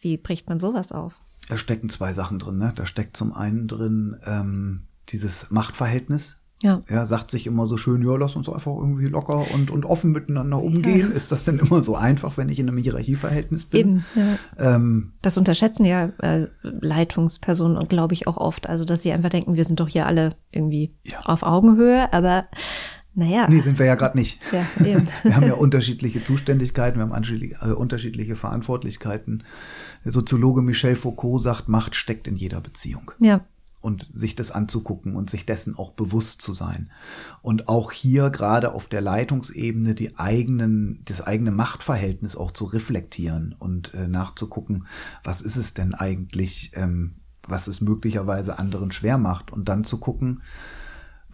Wie bricht man sowas auf? Da stecken zwei Sachen drin. Ne? Da steckt zum einen drin ähm, dieses Machtverhältnis. Ja. Er sagt sich immer so schön, ja, lass uns einfach irgendwie locker und, und offen miteinander umgehen. Ja. Ist das denn immer so einfach, wenn ich in einem Hierarchieverhältnis bin? Eben, ja. ähm, das unterschätzen ja äh, Leitungspersonen und glaube ich auch oft. Also, dass sie einfach denken, wir sind doch hier alle irgendwie ja. auf Augenhöhe, aber naja. Nee, sind wir ja gerade nicht. Ja, wir haben ja unterschiedliche Zuständigkeiten, wir haben äh, unterschiedliche Verantwortlichkeiten. Der Soziologe Michel Foucault sagt, Macht steckt in jeder Beziehung. Ja. Und sich das anzugucken und sich dessen auch bewusst zu sein. Und auch hier gerade auf der Leitungsebene die eigenen, das eigene Machtverhältnis auch zu reflektieren und äh, nachzugucken, was ist es denn eigentlich, ähm, was es möglicherweise anderen schwer macht. Und dann zu gucken,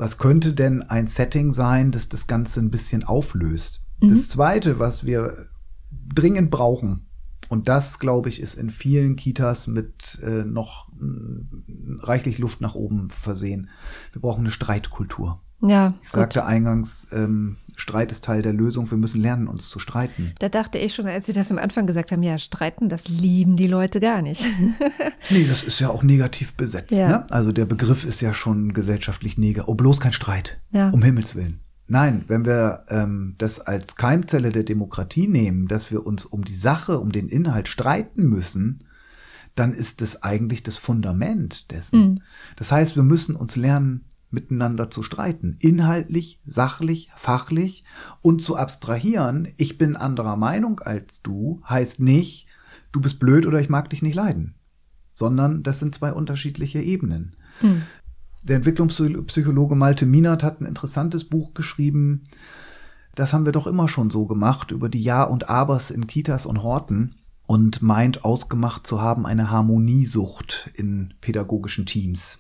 was könnte denn ein Setting sein, das das Ganze ein bisschen auflöst. Mhm. Das Zweite, was wir dringend brauchen, und das, glaube ich, ist in vielen Kitas mit äh, noch äh, reichlich Luft nach oben versehen. Wir brauchen eine Streitkultur. Ja. Ich sagte eingangs, ähm, Streit ist Teil der Lösung. Wir müssen lernen, uns zu streiten. Da dachte ich schon, als Sie das am Anfang gesagt haben, ja, streiten, das lieben die Leute gar nicht. nee, das ist ja auch negativ besetzt. Ja. Ne? Also der Begriff ist ja schon gesellschaftlich negativ. Oh, bloß kein Streit. Ja. Um Himmels Willen. Nein, wenn wir ähm, das als Keimzelle der Demokratie nehmen, dass wir uns um die Sache, um den Inhalt streiten müssen, dann ist das eigentlich das Fundament dessen. Mhm. Das heißt, wir müssen uns lernen, miteinander zu streiten. Inhaltlich, sachlich, fachlich und zu abstrahieren, ich bin anderer Meinung als du, heißt nicht, du bist blöd oder ich mag dich nicht leiden. Sondern das sind zwei unterschiedliche Ebenen. Mhm. Der Entwicklungspsychologe Malte Minert hat ein interessantes Buch geschrieben. Das haben wir doch immer schon so gemacht über die Ja und Abers in Kitas und Horten und meint ausgemacht zu haben eine Harmoniesucht in pädagogischen Teams.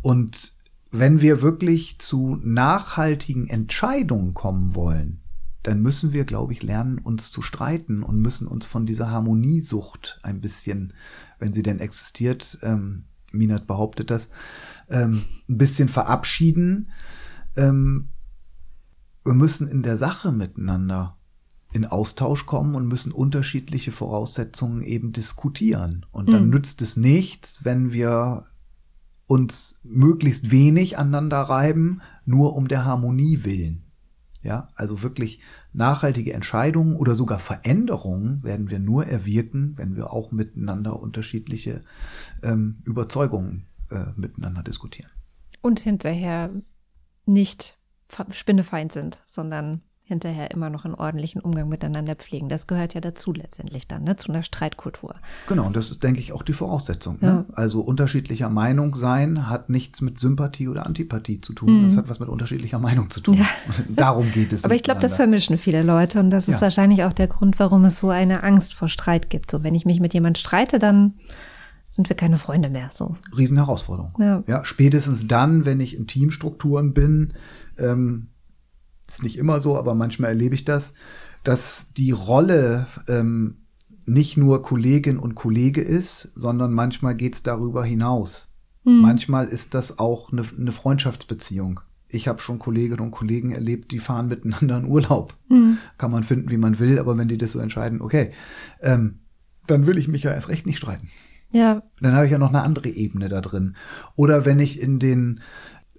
Und wenn wir wirklich zu nachhaltigen Entscheidungen kommen wollen, dann müssen wir, glaube ich, lernen, uns zu streiten und müssen uns von dieser Harmoniesucht ein bisschen, wenn sie denn existiert, ähm, Minat behauptet das, ähm, ein bisschen verabschieden. Ähm, wir müssen in der Sache miteinander in Austausch kommen und müssen unterschiedliche Voraussetzungen eben diskutieren. Und dann mhm. nützt es nichts, wenn wir uns möglichst wenig aneinander reiben, nur um der Harmonie willen. Ja, also wirklich nachhaltige Entscheidungen oder sogar Veränderungen werden wir nur erwirken, wenn wir auch miteinander unterschiedliche ähm, Überzeugungen äh, miteinander diskutieren. Und hinterher nicht spinnefeind sind, sondern hinterher immer noch einen ordentlichen Umgang miteinander pflegen. Das gehört ja dazu letztendlich dann, ne, zu einer Streitkultur. Genau, und das ist, denke ich, auch die Voraussetzung. Ne? Ja. Ne? Also unterschiedlicher Meinung sein hat nichts mit Sympathie oder Antipathie zu tun. Mhm. Das hat was mit unterschiedlicher Meinung zu tun. Ja. darum geht es. Aber ich glaube, das vermischen viele Leute und das ist ja. wahrscheinlich auch der Grund, warum es so eine Angst vor Streit gibt. So, wenn ich mich mit jemand streite, dann sind wir keine Freunde mehr. So. Riesenherausforderung. Ja. ja, spätestens dann, wenn ich in Teamstrukturen bin, ähm, ist nicht immer so, aber manchmal erlebe ich das, dass die Rolle ähm, nicht nur Kollegin und Kollege ist, sondern manchmal geht es darüber hinaus. Mhm. Manchmal ist das auch eine, eine Freundschaftsbeziehung. Ich habe schon Kolleginnen und Kollegen erlebt, die fahren miteinander in Urlaub. Mhm. Kann man finden, wie man will, aber wenn die das so entscheiden, okay, ähm, dann will ich mich ja erst recht nicht streiten. Ja. Dann habe ich ja noch eine andere Ebene da drin. Oder wenn ich in den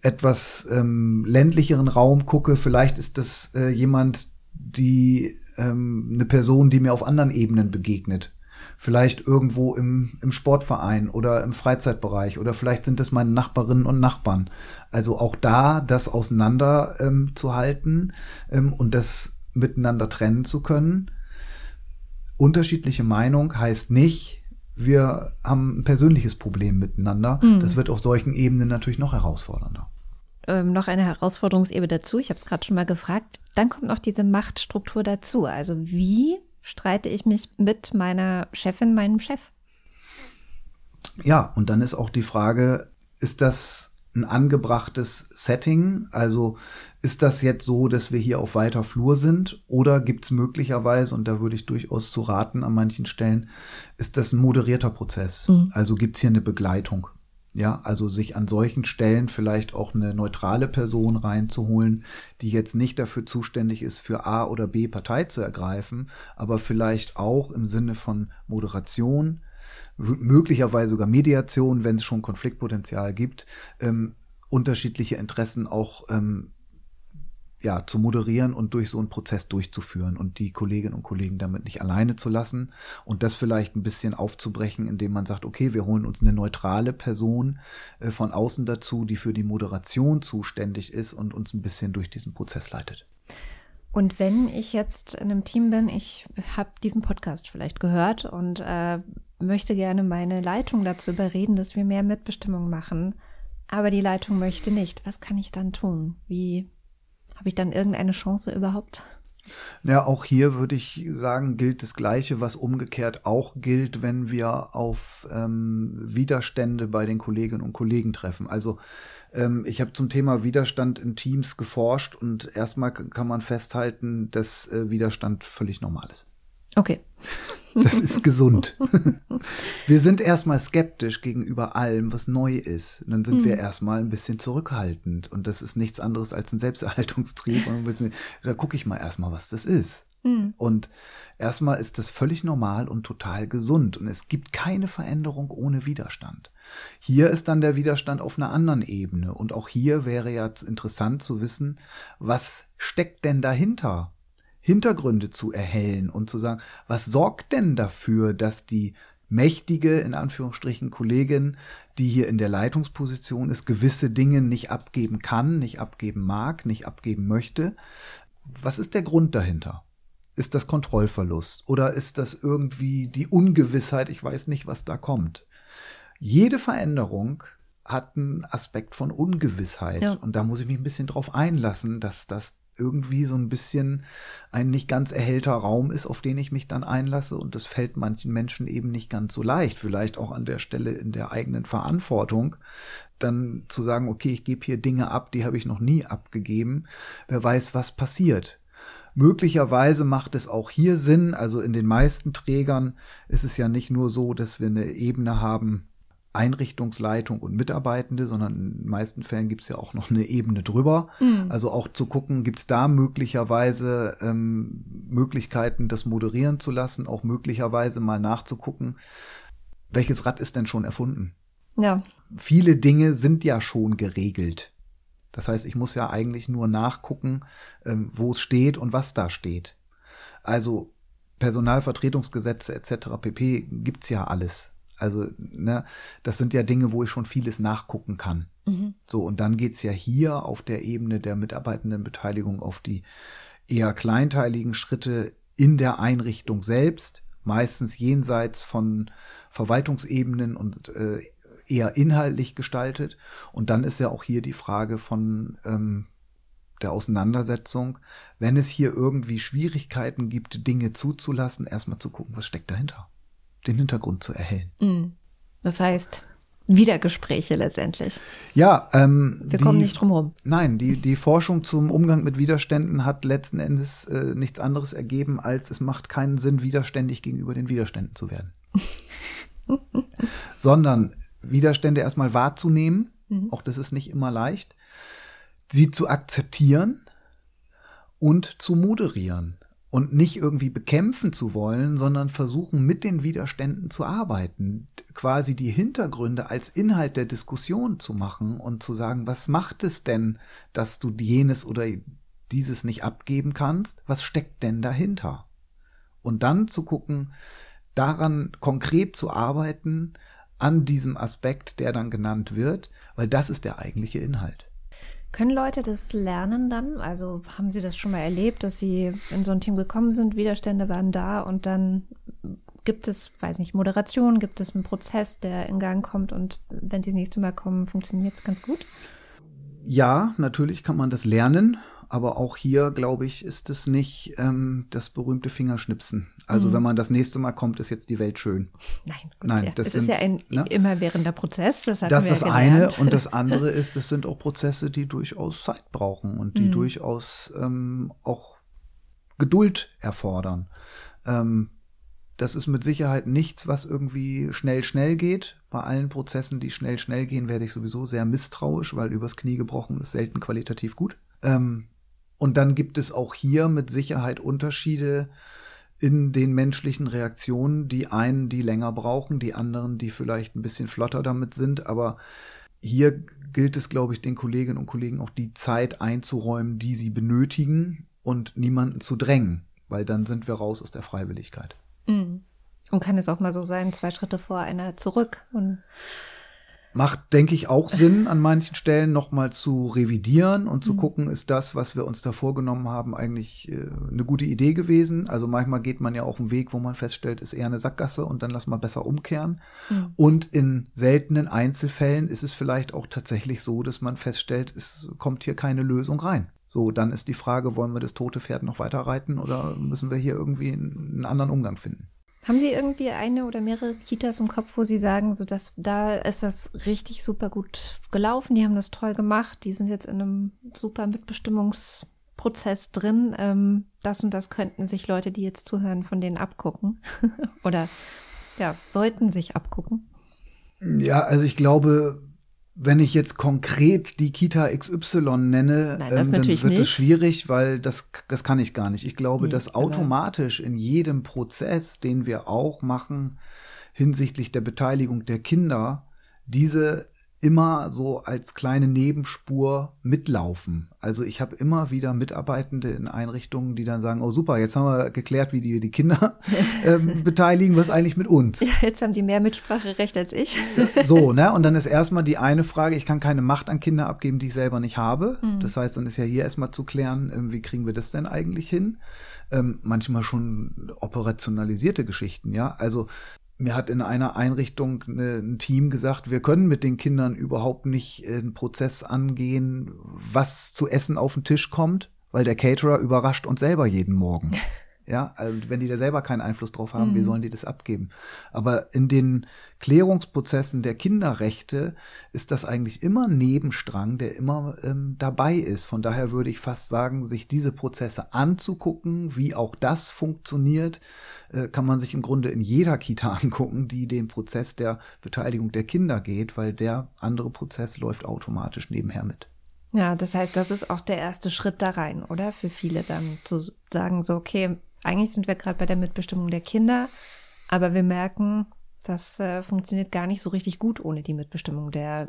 etwas ähm, ländlicheren Raum gucke, vielleicht ist das äh, jemand, die ähm, eine Person, die mir auf anderen Ebenen begegnet. Vielleicht irgendwo im, im Sportverein oder im Freizeitbereich oder vielleicht sind es meine Nachbarinnen und Nachbarn. Also auch da das auseinander ähm, zu halten ähm, und das miteinander trennen zu können. Unterschiedliche Meinung heißt nicht, wir haben ein persönliches Problem miteinander. Mhm. Das wird auf solchen Ebenen natürlich noch herausfordernder. Ähm, noch eine Herausforderungsebene dazu. Ich habe es gerade schon mal gefragt. Dann kommt noch diese Machtstruktur dazu. Also wie streite ich mich mit meiner Chefin, meinem Chef? Ja, und dann ist auch die Frage, ist das ein angebrachtes Setting? Also ist das jetzt so, dass wir hier auf weiter Flur sind? Oder gibt es möglicherweise, und da würde ich durchaus zu raten an manchen Stellen, ist das ein moderierter Prozess? Mhm. Also gibt es hier eine Begleitung? Ja, also sich an solchen Stellen vielleicht auch eine neutrale Person reinzuholen, die jetzt nicht dafür zuständig ist, für A oder B Partei zu ergreifen, aber vielleicht auch im Sinne von Moderation, möglicherweise sogar Mediation, wenn es schon Konfliktpotenzial gibt, ähm, unterschiedliche Interessen auch ähm, ja, zu moderieren und durch so einen Prozess durchzuführen und die Kolleginnen und Kollegen damit nicht alleine zu lassen und das vielleicht ein bisschen aufzubrechen, indem man sagt, okay, wir holen uns eine neutrale Person äh, von außen dazu, die für die Moderation zuständig ist und uns ein bisschen durch diesen Prozess leitet. Und wenn ich jetzt in einem Team bin, ich habe diesen Podcast vielleicht gehört und äh, möchte gerne meine Leitung dazu überreden, dass wir mehr Mitbestimmung machen, aber die Leitung möchte nicht. Was kann ich dann tun? Wie habe ich dann irgendeine Chance überhaupt? Ja, auch hier würde ich sagen, gilt das Gleiche, was umgekehrt auch gilt, wenn wir auf ähm, Widerstände bei den Kolleginnen und Kollegen treffen. Also ähm, ich habe zum Thema Widerstand in Teams geforscht und erstmal kann man festhalten, dass äh, Widerstand völlig normal ist. Okay. Das ist gesund. Wir sind erstmal skeptisch gegenüber allem, was neu ist. Und dann sind mhm. wir erstmal ein bisschen zurückhaltend. Und das ist nichts anderes als ein Selbsterhaltungstrieb. Und wir, da gucke ich mal erstmal, was das ist. Mhm. Und erstmal ist das völlig normal und total gesund. Und es gibt keine Veränderung ohne Widerstand. Hier ist dann der Widerstand auf einer anderen Ebene. Und auch hier wäre ja interessant zu wissen, was steckt denn dahinter? Hintergründe zu erhellen und zu sagen, was sorgt denn dafür, dass die mächtige, in Anführungsstrichen, Kollegin, die hier in der Leitungsposition ist, gewisse Dinge nicht abgeben kann, nicht abgeben mag, nicht abgeben möchte. Was ist der Grund dahinter? Ist das Kontrollverlust oder ist das irgendwie die Ungewissheit, ich weiß nicht, was da kommt? Jede Veränderung hat einen Aspekt von Ungewissheit ja. und da muss ich mich ein bisschen drauf einlassen, dass das irgendwie so ein bisschen ein nicht ganz erhellter Raum ist, auf den ich mich dann einlasse. Und das fällt manchen Menschen eben nicht ganz so leicht. Vielleicht auch an der Stelle in der eigenen Verantwortung, dann zu sagen, okay, ich gebe hier Dinge ab, die habe ich noch nie abgegeben. Wer weiß, was passiert. Möglicherweise macht es auch hier Sinn, also in den meisten Trägern ist es ja nicht nur so, dass wir eine Ebene haben, Einrichtungsleitung und Mitarbeitende, sondern in den meisten Fällen gibt es ja auch noch eine Ebene drüber. Mhm. Also auch zu gucken, gibt es da möglicherweise ähm, Möglichkeiten, das moderieren zu lassen, auch möglicherweise mal nachzugucken, welches Rad ist denn schon erfunden. Ja. Viele Dinge sind ja schon geregelt. Das heißt, ich muss ja eigentlich nur nachgucken, ähm, wo es steht und was da steht. Also Personalvertretungsgesetze etc. pp gibt's ja alles. Also, ne, das sind ja Dinge, wo ich schon vieles nachgucken kann. Mhm. So, und dann geht's ja hier auf der Ebene der Mitarbeitendenbeteiligung auf die eher kleinteiligen Schritte in der Einrichtung selbst, meistens jenseits von Verwaltungsebenen und äh, eher inhaltlich gestaltet. Und dann ist ja auch hier die Frage von ähm, der Auseinandersetzung, wenn es hier irgendwie Schwierigkeiten gibt, Dinge zuzulassen, erstmal zu gucken, was steckt dahinter den Hintergrund zu erhellen. Mm. Das heißt, Wiedergespräche letztendlich. Ja, ähm, wir die, kommen nicht drum herum. Nein, die, die Forschung zum Umgang mit Widerständen hat letzten Endes äh, nichts anderes ergeben, als es macht keinen Sinn, widerständig gegenüber den Widerständen zu werden. Sondern Widerstände erstmal wahrzunehmen, mhm. auch das ist nicht immer leicht, sie zu akzeptieren und zu moderieren und nicht irgendwie bekämpfen zu wollen, sondern versuchen mit den Widerständen zu arbeiten, quasi die Hintergründe als Inhalt der Diskussion zu machen und zu sagen, was macht es denn, dass du jenes oder dieses nicht abgeben kannst? Was steckt denn dahinter? Und dann zu gucken, daran konkret zu arbeiten, an diesem Aspekt, der dann genannt wird, weil das ist der eigentliche Inhalt. Können Leute das lernen dann? Also haben Sie das schon mal erlebt, dass Sie in so ein Team gekommen sind, Widerstände waren da und dann gibt es, weiß nicht, Moderation, gibt es einen Prozess, der in Gang kommt und wenn Sie das nächste Mal kommen, funktioniert es ganz gut? Ja, natürlich kann man das lernen. Aber auch hier, glaube ich, ist es nicht ähm, das berühmte Fingerschnipsen. Also mhm. wenn man das nächste Mal kommt, ist jetzt die Welt schön. Nein, gut, Nein ja. das es sind, ist ja ein ne? immerwährender Prozess. Das, das ist das ja eine. Und das andere ist, das sind auch Prozesse, die durchaus Zeit brauchen und die mhm. durchaus ähm, auch Geduld erfordern. Ähm, das ist mit Sicherheit nichts, was irgendwie schnell, schnell geht. Bei allen Prozessen, die schnell, schnell gehen, werde ich sowieso sehr misstrauisch, weil übers Knie gebrochen ist selten qualitativ gut. Ähm, und dann gibt es auch hier mit Sicherheit Unterschiede in den menschlichen Reaktionen. Die einen, die länger brauchen, die anderen, die vielleicht ein bisschen flotter damit sind. Aber hier gilt es, glaube ich, den Kolleginnen und Kollegen auch die Zeit einzuräumen, die sie benötigen und niemanden zu drängen, weil dann sind wir raus aus der Freiwilligkeit. Mhm. Und kann es auch mal so sein, zwei Schritte vor, einer zurück und Macht, denke ich, auch Sinn, an manchen Stellen nochmal zu revidieren und zu mhm. gucken, ist das, was wir uns da vorgenommen haben, eigentlich äh, eine gute Idee gewesen. Also manchmal geht man ja auch einen Weg, wo man feststellt, ist eher eine Sackgasse und dann lass mal besser umkehren. Mhm. Und in seltenen Einzelfällen ist es vielleicht auch tatsächlich so, dass man feststellt, es kommt hier keine Lösung rein. So, dann ist die Frage, wollen wir das tote Pferd noch weiter reiten oder müssen wir hier irgendwie einen anderen Umgang finden? Haben Sie irgendwie eine oder mehrere Kitas im Kopf, wo Sie sagen, so dass da ist das richtig super gut gelaufen, die haben das toll gemacht, die sind jetzt in einem super Mitbestimmungsprozess drin. Ähm, das und das könnten sich Leute, die jetzt zuhören, von denen abgucken oder ja, sollten sich abgucken. Ja, also ich glaube, wenn ich jetzt konkret die Kita XY nenne, Nein, ähm, dann wird nicht. es schwierig, weil das, das kann ich gar nicht. Ich glaube, nee, dass automatisch in jedem Prozess, den wir auch machen, hinsichtlich der Beteiligung der Kinder, diese immer so als kleine Nebenspur mitlaufen. Also ich habe immer wieder Mitarbeitende in Einrichtungen, die dann sagen, oh super, jetzt haben wir geklärt, wie die die Kinder ähm, beteiligen, was eigentlich mit uns. Ja, jetzt haben die mehr Mitspracherecht als ich. so, ne? Und dann ist erstmal die eine Frage, ich kann keine Macht an Kinder abgeben, die ich selber nicht habe. Mhm. Das heißt, dann ist ja hier erstmal zu klären, ähm, wie kriegen wir das denn eigentlich hin? Ähm, manchmal schon operationalisierte Geschichten, ja. Also mir hat in einer Einrichtung ein Team gesagt, wir können mit den Kindern überhaupt nicht einen Prozess angehen, was zu essen auf den Tisch kommt, weil der Caterer überrascht uns selber jeden Morgen. Ja, also wenn die da selber keinen Einfluss drauf haben, mhm. wie sollen die das abgeben? Aber in den Klärungsprozessen der Kinderrechte ist das eigentlich immer ein Nebenstrang, der immer ähm, dabei ist. Von daher würde ich fast sagen, sich diese Prozesse anzugucken, wie auch das funktioniert, äh, kann man sich im Grunde in jeder Kita angucken, die den Prozess der Beteiligung der Kinder geht, weil der andere Prozess läuft automatisch nebenher mit. Ja, das heißt, das ist auch der erste Schritt da rein, oder? Für viele dann zu sagen, so, okay, eigentlich sind wir gerade bei der Mitbestimmung der Kinder, aber wir merken, das äh, funktioniert gar nicht so richtig gut ohne die Mitbestimmung der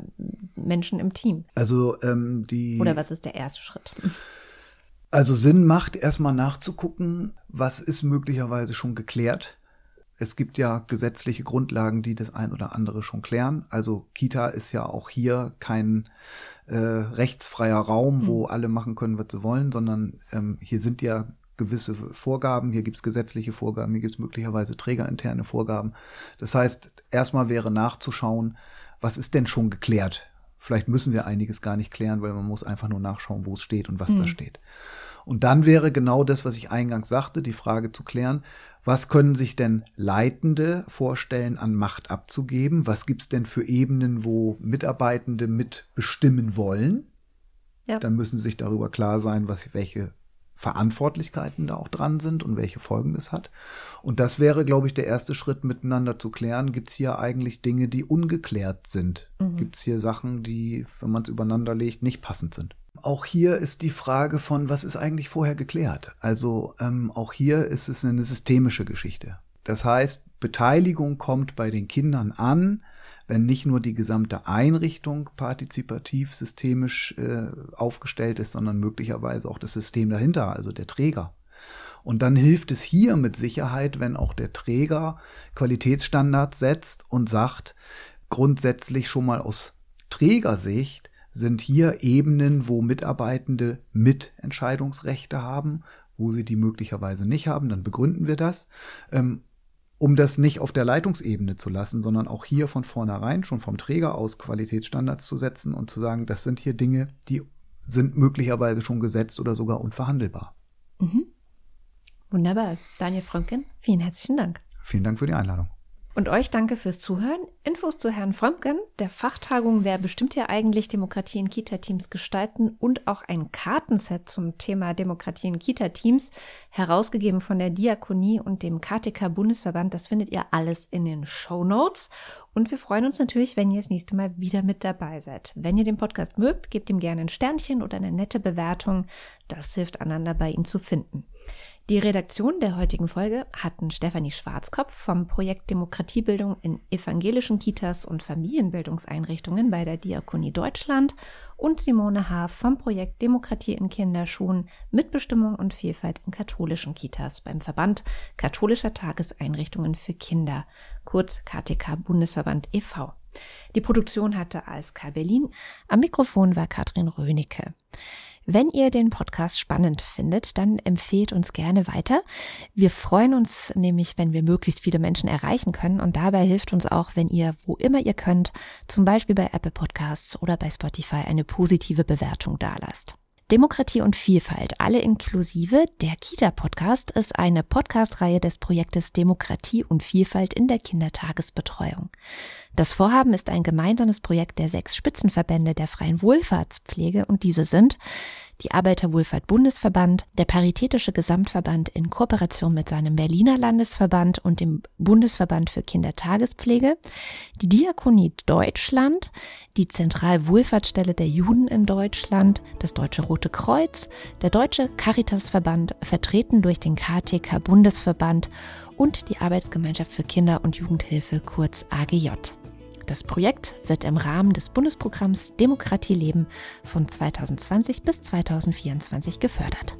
Menschen im Team. Also ähm, die. Oder was ist der erste Schritt? Also Sinn macht, erstmal nachzugucken, was ist möglicherweise schon geklärt. Es gibt ja gesetzliche Grundlagen, die das ein oder andere schon klären. Also Kita ist ja auch hier kein äh, rechtsfreier Raum, wo mhm. alle machen können, was sie wollen, sondern ähm, hier sind ja gewisse Vorgaben, hier gibt es gesetzliche Vorgaben, hier gibt es möglicherweise trägerinterne Vorgaben. Das heißt, erstmal wäre nachzuschauen, was ist denn schon geklärt? Vielleicht müssen wir einiges gar nicht klären, weil man muss einfach nur nachschauen, wo es steht und was hm. da steht. Und dann wäre genau das, was ich eingangs sagte, die Frage zu klären, was können sich denn Leitende vorstellen, an Macht abzugeben? Was gibt es denn für Ebenen, wo Mitarbeitende mitbestimmen wollen? Ja. Dann müssen sie sich darüber klar sein, was, welche Verantwortlichkeiten da auch dran sind und welche Folgen das hat. Und das wäre, glaube ich, der erste Schritt, miteinander zu klären. Gibt es hier eigentlich Dinge, die ungeklärt sind? Mhm. Gibt es hier Sachen, die, wenn man es übereinander legt, nicht passend sind? Auch hier ist die Frage von, was ist eigentlich vorher geklärt? Also ähm, auch hier ist es eine systemische Geschichte. Das heißt, Beteiligung kommt bei den Kindern an, wenn nicht nur die gesamte Einrichtung partizipativ systemisch äh, aufgestellt ist, sondern möglicherweise auch das System dahinter, also der Träger. Und dann hilft es hier mit Sicherheit, wenn auch der Träger Qualitätsstandards setzt und sagt, grundsätzlich schon mal aus Trägersicht sind hier Ebenen, wo Mitarbeitende Mitentscheidungsrechte haben, wo sie die möglicherweise nicht haben, dann begründen wir das. Um das nicht auf der Leitungsebene zu lassen, sondern auch hier von vornherein schon vom Träger aus Qualitätsstandards zu setzen und zu sagen, das sind hier Dinge, die sind möglicherweise schon gesetzt oder sogar unverhandelbar. Mhm. Wunderbar. Daniel Frömken, vielen herzlichen Dank. Vielen Dank für die Einladung. Und euch danke fürs Zuhören. Infos zu Herrn Frömken, der Fachtagung Wer bestimmt ja eigentlich Demokratie in Kita-Teams gestalten und auch ein Kartenset zum Thema Demokratie in Kita-Teams, herausgegeben von der Diakonie und dem KTK Bundesverband. Das findet ihr alles in den Show Notes. Und wir freuen uns natürlich, wenn ihr das nächste Mal wieder mit dabei seid. Wenn ihr den Podcast mögt, gebt ihm gerne ein Sternchen oder eine nette Bewertung. Das hilft einander bei ihm zu finden. Die Redaktion der heutigen Folge hatten Stefanie Schwarzkopf vom Projekt Demokratiebildung in evangelischen Kitas und Familienbildungseinrichtungen bei der Diakonie Deutschland und Simone Haaf vom Projekt Demokratie in Kinderschuhen, Mitbestimmung und Vielfalt in katholischen Kitas beim Verband katholischer Tageseinrichtungen für Kinder, kurz KTK Bundesverband e.V. Die Produktion hatte ASK Berlin. Am Mikrofon war Katrin Rönecke. Wenn ihr den Podcast spannend findet, dann empfehlt uns gerne weiter. Wir freuen uns nämlich, wenn wir möglichst viele Menschen erreichen können und dabei hilft uns auch, wenn ihr, wo immer ihr könnt, zum Beispiel bei Apple Podcasts oder bei Spotify eine positive Bewertung dalasst. Demokratie und Vielfalt, alle inklusive. Der Kita-Podcast ist eine Podcast-Reihe des Projektes Demokratie und Vielfalt in der Kindertagesbetreuung. Das Vorhaben ist ein gemeinsames Projekt der sechs Spitzenverbände der freien Wohlfahrtspflege und diese sind die Arbeiterwohlfahrt Bundesverband, der Paritätische Gesamtverband in Kooperation mit seinem Berliner Landesverband und dem Bundesverband für Kindertagespflege, die Diakonie Deutschland, die Zentralwohlfahrtsstelle der Juden in Deutschland, das Deutsche Rote Kreuz, der Deutsche Caritasverband, vertreten durch den KTK Bundesverband und die Arbeitsgemeinschaft für Kinder- und Jugendhilfe kurz AGJ. Das Projekt wird im Rahmen des Bundesprogramms Demokratie leben von 2020 bis 2024 gefördert.